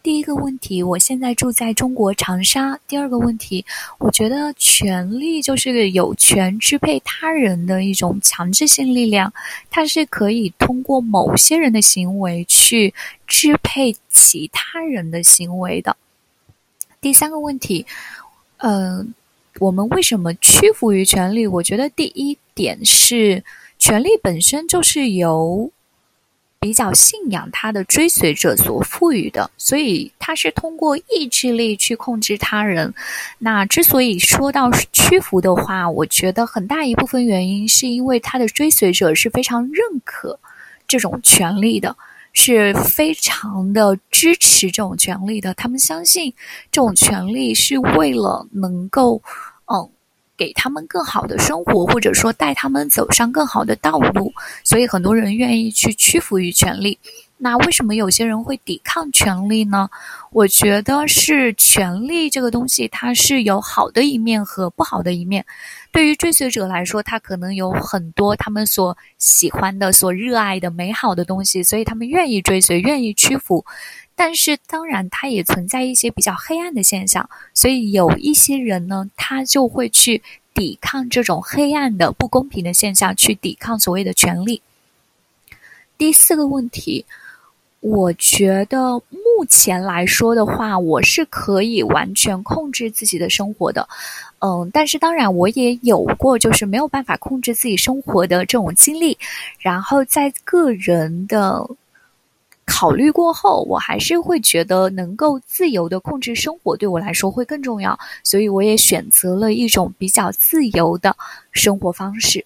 第一个问题，我现在住在中国长沙。第二个问题，我觉得权力就是有权支配他人的一种强制性力量，它是可以通过某些人的行为去支配其他人的行为的。第三个问题，嗯，我们为什么屈服于权力？我觉得第一点是，权力本身就是由。比较信仰他的追随者所赋予的，所以他是通过意志力去控制他人。那之所以说到屈服的话，我觉得很大一部分原因是因为他的追随者是非常认可这种权利的，是非常的支持这种权利的。他们相信这种权利是为了能够，嗯。给他们更好的生活，或者说带他们走上更好的道路，所以很多人愿意去屈服于权力。那为什么有些人会抵抗权力呢？我觉得是权力这个东西，它是有好的一面和不好的一面。对于追随者来说，他可能有很多他们所喜欢的、所热爱的美好的东西，所以他们愿意追随、愿意屈服。但是，当然，它也存在一些比较黑暗的现象，所以有一些人呢，他就会去抵抗这种黑暗的不公平的现象，去抵抗所谓的权利。第四个问题，我觉得目前来说的话，我是可以完全控制自己的生活的，嗯，但是当然，我也有过就是没有办法控制自己生活的这种经历，然后在个人的。考虑过后，我还是会觉得能够自由的控制生活对我来说会更重要，所以我也选择了一种比较自由的生活方式。